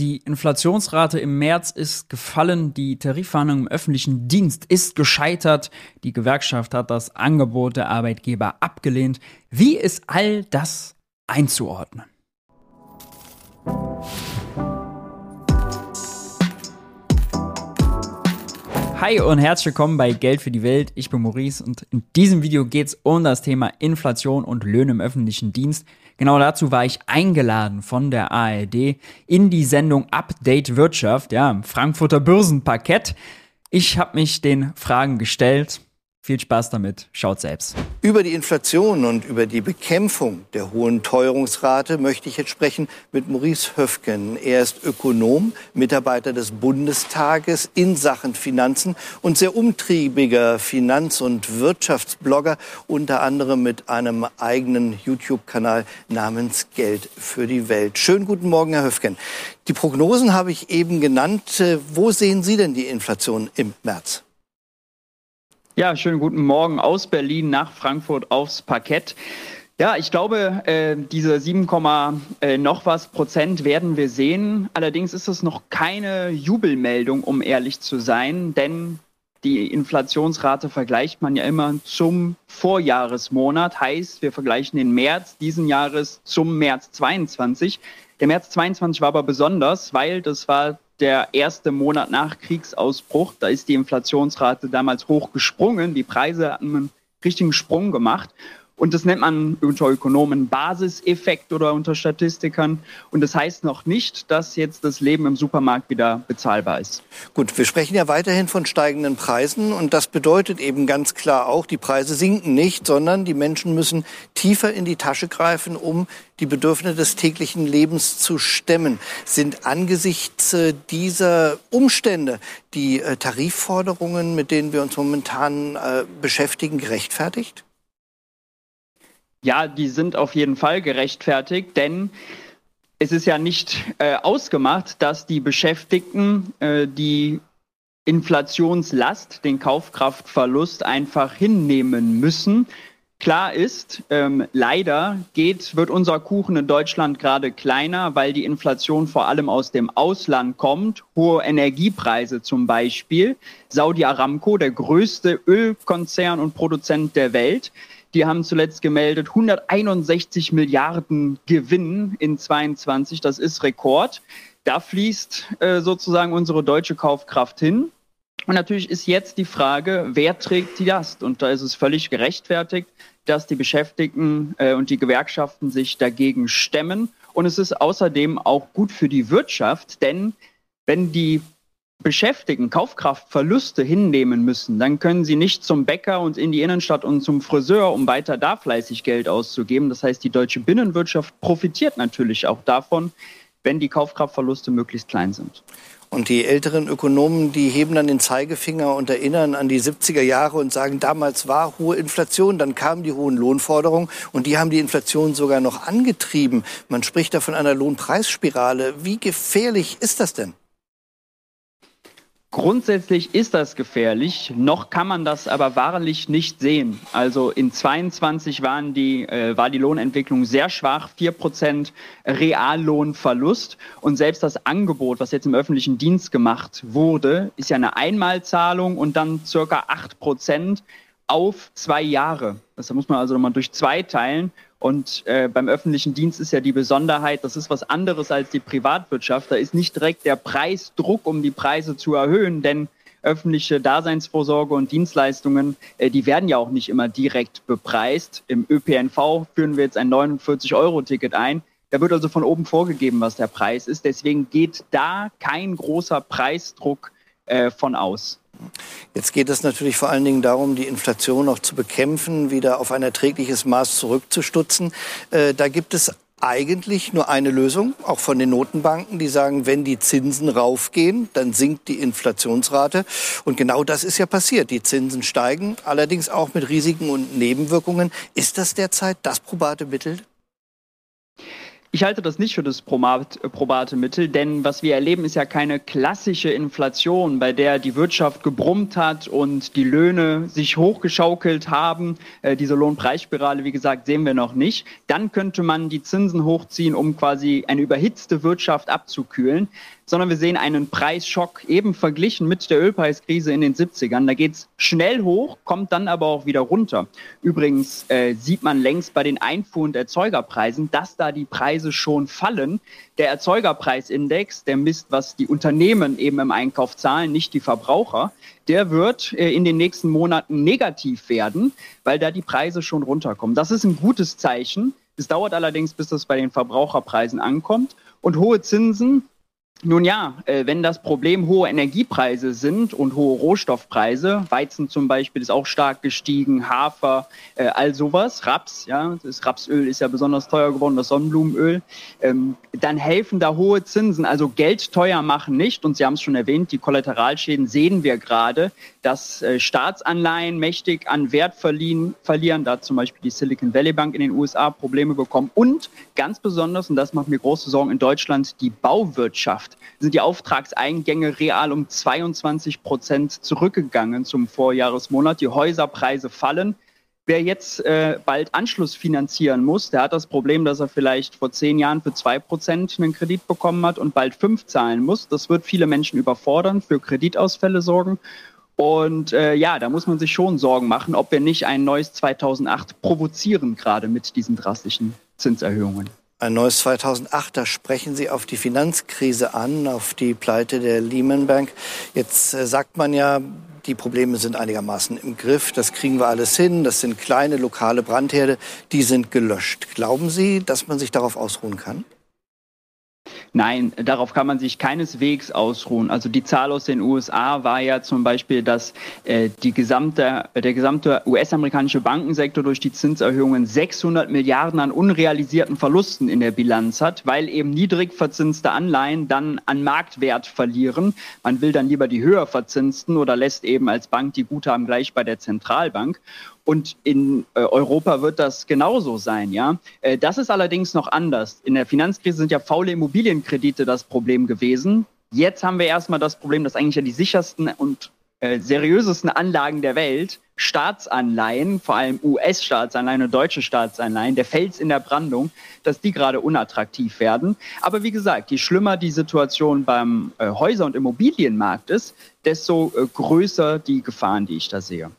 Die Inflationsrate im März ist gefallen, die Tarifverhandlung im öffentlichen Dienst ist gescheitert, die Gewerkschaft hat das Angebot der Arbeitgeber abgelehnt. Wie ist all das einzuordnen? Hi und herzlich willkommen bei Geld für die Welt. Ich bin Maurice und in diesem Video geht es um das Thema Inflation und Löhne im öffentlichen Dienst. Genau dazu war ich eingeladen von der ARD in die Sendung Update Wirtschaft, ja, Frankfurter Börsenparkett. Ich habe mich den Fragen gestellt viel Spaß damit, schaut selbst. Über die Inflation und über die Bekämpfung der hohen Teuerungsrate möchte ich jetzt sprechen mit Maurice Höfgen. Er ist Ökonom, Mitarbeiter des Bundestages in Sachen Finanzen und sehr umtriebiger Finanz- und Wirtschaftsblogger, unter anderem mit einem eigenen YouTube-Kanal namens Geld für die Welt. Schönen guten Morgen, Herr Höfgen. Die Prognosen habe ich eben genannt. Wo sehen Sie denn die Inflation im März? Ja, schönen guten Morgen aus Berlin nach Frankfurt aufs Parkett. Ja, ich glaube, äh, diese 7, äh, noch was Prozent werden wir sehen. Allerdings ist es noch keine Jubelmeldung, um ehrlich zu sein, denn die Inflationsrate vergleicht man ja immer zum Vorjahresmonat. Heißt, wir vergleichen den März diesen Jahres zum März 22. Der März 22 war aber besonders, weil das war der erste Monat nach Kriegsausbruch. Da ist die Inflationsrate damals hoch gesprungen. Die Preise hatten einen richtigen Sprung gemacht. Und das nennt man unter Ökonomen Basiseffekt oder unter Statistikern. Und das heißt noch nicht, dass jetzt das Leben im Supermarkt wieder bezahlbar ist. Gut, wir sprechen ja weiterhin von steigenden Preisen. Und das bedeutet eben ganz klar auch, die Preise sinken nicht, sondern die Menschen müssen tiefer in die Tasche greifen, um die Bedürfnisse des täglichen Lebens zu stemmen. Sind angesichts äh, dieser Umstände die äh, Tarifforderungen, mit denen wir uns momentan äh, beschäftigen, gerechtfertigt? Ja, die sind auf jeden Fall gerechtfertigt, denn es ist ja nicht äh, ausgemacht, dass die Beschäftigten äh, die Inflationslast, den Kaufkraftverlust einfach hinnehmen müssen. Klar ist, ähm, leider geht, wird unser Kuchen in Deutschland gerade kleiner, weil die Inflation vor allem aus dem Ausland kommt. Hohe Energiepreise zum Beispiel. Saudi Aramco, der größte Ölkonzern und Produzent der Welt, die haben zuletzt gemeldet 161 Milliarden Gewinn in 22. Das ist Rekord. Da fließt äh, sozusagen unsere deutsche Kaufkraft hin. Und natürlich ist jetzt die Frage, wer trägt die Last? Und da ist es völlig gerechtfertigt, dass die Beschäftigten äh, und die Gewerkschaften sich dagegen stemmen. Und es ist außerdem auch gut für die Wirtschaft, denn wenn die Beschäftigten Kaufkraftverluste hinnehmen müssen, dann können sie nicht zum Bäcker und in die Innenstadt und zum Friseur, um weiter da fleißig Geld auszugeben. Das heißt, die deutsche Binnenwirtschaft profitiert natürlich auch davon, wenn die Kaufkraftverluste möglichst klein sind. Und die älteren Ökonomen, die heben dann den Zeigefinger und erinnern an die 70er Jahre und sagen, damals war hohe Inflation, dann kamen die hohen Lohnforderungen und die haben die Inflation sogar noch angetrieben. Man spricht da von einer Lohnpreisspirale. Wie gefährlich ist das denn? Grundsätzlich ist das gefährlich, noch kann man das aber wahrlich nicht sehen. Also in 22 waren die, äh, war die Lohnentwicklung sehr schwach, 4% Reallohnverlust und selbst das Angebot, was jetzt im öffentlichen Dienst gemacht wurde, ist ja eine Einmalzahlung und dann circa 8% auf zwei Jahre. Das muss man also nochmal durch zwei teilen und äh, beim öffentlichen Dienst ist ja die Besonderheit, das ist was anderes als die Privatwirtschaft. Da ist nicht direkt der Preisdruck, um die Preise zu erhöhen, denn öffentliche Daseinsvorsorge und Dienstleistungen, äh, die werden ja auch nicht immer direkt bepreist. Im ÖPNV führen wir jetzt ein 49-Euro-Ticket ein. Da wird also von oben vorgegeben, was der Preis ist. Deswegen geht da kein großer Preisdruck äh, von aus. Jetzt geht es natürlich vor allen Dingen darum, die Inflation noch zu bekämpfen, wieder auf ein erträgliches Maß zurückzustutzen. Äh, da gibt es eigentlich nur eine Lösung, auch von den Notenbanken, die sagen, wenn die Zinsen raufgehen, dann sinkt die Inflationsrate. Und genau das ist ja passiert. Die Zinsen steigen, allerdings auch mit Risiken und Nebenwirkungen. Ist das derzeit das probate Mittel? Ich halte das nicht für das probate Mittel, denn was wir erleben, ist ja keine klassische Inflation, bei der die Wirtschaft gebrummt hat und die Löhne sich hochgeschaukelt haben. Äh, diese Lohnpreisspirale, wie gesagt, sehen wir noch nicht. Dann könnte man die Zinsen hochziehen, um quasi eine überhitzte Wirtschaft abzukühlen sondern wir sehen einen Preisschock eben verglichen mit der Ölpreiskrise in den 70ern. Da geht es schnell hoch, kommt dann aber auch wieder runter. Übrigens äh, sieht man längst bei den Einfuhr- und Erzeugerpreisen, dass da die Preise schon fallen. Der Erzeugerpreisindex, der misst, was die Unternehmen eben im Einkauf zahlen, nicht die Verbraucher, der wird äh, in den nächsten Monaten negativ werden, weil da die Preise schon runterkommen. Das ist ein gutes Zeichen. Es dauert allerdings, bis das bei den Verbraucherpreisen ankommt. Und hohe Zinsen nun ja, äh, wenn das Problem hohe Energiepreise sind und hohe Rohstoffpreise, Weizen zum Beispiel ist auch stark gestiegen, Hafer, äh, all sowas, Raps, ja, das Rapsöl ist ja besonders teuer geworden, das Sonnenblumenöl, ähm, dann helfen da hohe Zinsen, also Geld teuer machen nicht. Und Sie haben es schon erwähnt, die Kollateralschäden sehen wir gerade, dass äh, Staatsanleihen mächtig an Wert verliehen, verlieren, da zum Beispiel die Silicon Valley Bank in den USA Probleme bekommen. Und ganz besonders, und das macht mir große Sorgen in Deutschland, die Bauwirtschaft Wirtschaft sind die Auftragseingänge real um 22 Prozent zurückgegangen zum Vorjahresmonat. Die Häuserpreise fallen. Wer jetzt äh, bald Anschluss finanzieren muss, der hat das Problem, dass er vielleicht vor zehn Jahren für zwei Prozent einen Kredit bekommen hat und bald fünf zahlen muss. Das wird viele Menschen überfordern, für Kreditausfälle sorgen. Und äh, ja, da muss man sich schon Sorgen machen, ob wir nicht ein neues 2008 provozieren, gerade mit diesen drastischen Zinserhöhungen. Ein neues 2008, da sprechen Sie auf die Finanzkrise an, auf die Pleite der Lehman Bank. Jetzt äh, sagt man ja, die Probleme sind einigermaßen im Griff, das kriegen wir alles hin, das sind kleine lokale Brandherde, die sind gelöscht. Glauben Sie, dass man sich darauf ausruhen kann? Nein, darauf kann man sich keineswegs ausruhen. Also die Zahl aus den USA war ja zum Beispiel, dass äh, die gesamte, der gesamte US-amerikanische Bankensektor durch die Zinserhöhungen 600 Milliarden an unrealisierten Verlusten in der Bilanz hat, weil eben niedrig verzinste Anleihen dann an Marktwert verlieren. Man will dann lieber die höher verzinsten oder lässt eben als Bank die Guthaben gleich bei der Zentralbank. Und in äh, Europa wird das genauso sein, ja. Äh, das ist allerdings noch anders. In der Finanzkrise sind ja faule Immobilienkredite das Problem gewesen. Jetzt haben wir erstmal das Problem, dass eigentlich ja die sichersten und äh, seriösesten Anlagen der Welt, Staatsanleihen, vor allem US-Staatsanleihen und deutsche Staatsanleihen, der Fels in der Brandung, dass die gerade unattraktiv werden. Aber wie gesagt, je schlimmer die Situation beim äh, Häuser- und Immobilienmarkt ist, desto äh, größer die Gefahren, die ich da sehe.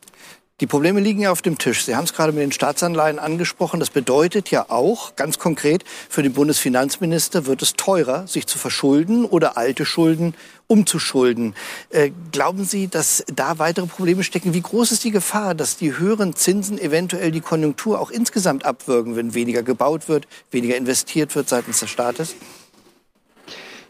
Die Probleme liegen ja auf dem Tisch. Sie haben es gerade mit den Staatsanleihen angesprochen. Das bedeutet ja auch, ganz konkret, für den Bundesfinanzminister wird es teurer, sich zu verschulden oder alte Schulden umzuschulden. Äh, glauben Sie, dass da weitere Probleme stecken? Wie groß ist die Gefahr, dass die höheren Zinsen eventuell die Konjunktur auch insgesamt abwürgen, wenn weniger gebaut wird, weniger investiert wird seitens des Staates?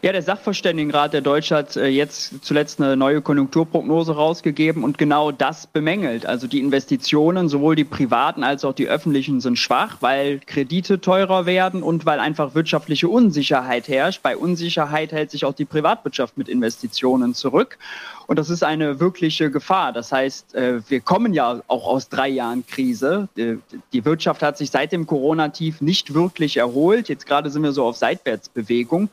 Ja, der Sachverständigenrat der Deutsche hat äh, jetzt zuletzt eine neue Konjunkturprognose rausgegeben und genau das bemängelt. Also die Investitionen, sowohl die privaten als auch die öffentlichen, sind schwach, weil Kredite teurer werden und weil einfach wirtschaftliche Unsicherheit herrscht. Bei Unsicherheit hält sich auch die Privatwirtschaft mit Investitionen zurück. Und das ist eine wirkliche Gefahr. Das heißt, äh, wir kommen ja auch aus drei Jahren Krise. Die Wirtschaft hat sich seit dem Corona-Tief nicht wirklich erholt. Jetzt gerade sind wir so auf Seitwärtsbewegung.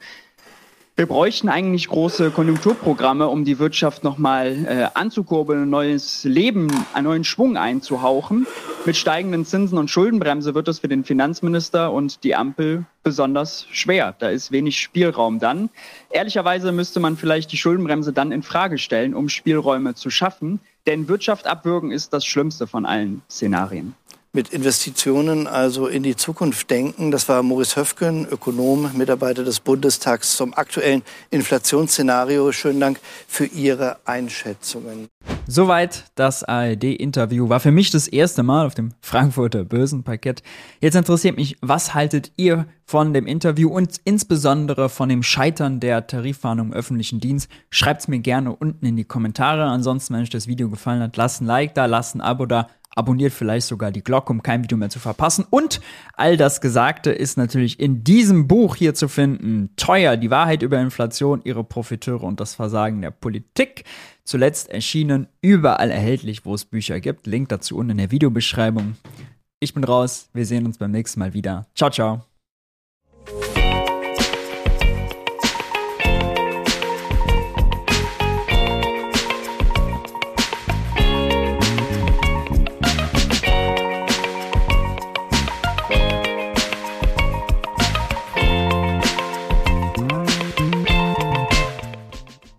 Wir bräuchten eigentlich große Konjunkturprogramme, um die Wirtschaft nochmal äh, anzukurbeln, ein neues Leben, einen neuen Schwung einzuhauchen. Mit steigenden Zinsen und Schuldenbremse wird es für den Finanzminister und die Ampel besonders schwer. Da ist wenig Spielraum dann. Ehrlicherweise müsste man vielleicht die Schuldenbremse dann in Frage stellen, um Spielräume zu schaffen. Denn Wirtschaft abwürgen ist das Schlimmste von allen Szenarien mit Investitionen also in die Zukunft denken. Das war Maurice Höfgen, Ökonom, Mitarbeiter des Bundestags zum aktuellen Inflationsszenario. Schönen Dank für Ihre Einschätzungen. Soweit das ARD-Interview. War für mich das erste Mal auf dem Frankfurter Börsenparkett. Jetzt interessiert mich, was haltet ihr von dem Interview und insbesondere von dem Scheitern der Tarifwarnung im öffentlichen Dienst? Schreibt es mir gerne unten in die Kommentare. Ansonsten, wenn euch das Video gefallen hat, lasst ein Like da, lasst ein Abo da abonniert vielleicht sogar die Glocke, um kein Video mehr zu verpassen. Und all das Gesagte ist natürlich in diesem Buch hier zu finden. Teuer, die Wahrheit über Inflation, ihre Profiteure und das Versagen der Politik. Zuletzt erschienen, überall erhältlich, wo es Bücher gibt. Link dazu unten in der Videobeschreibung. Ich bin raus, wir sehen uns beim nächsten Mal wieder. Ciao, ciao.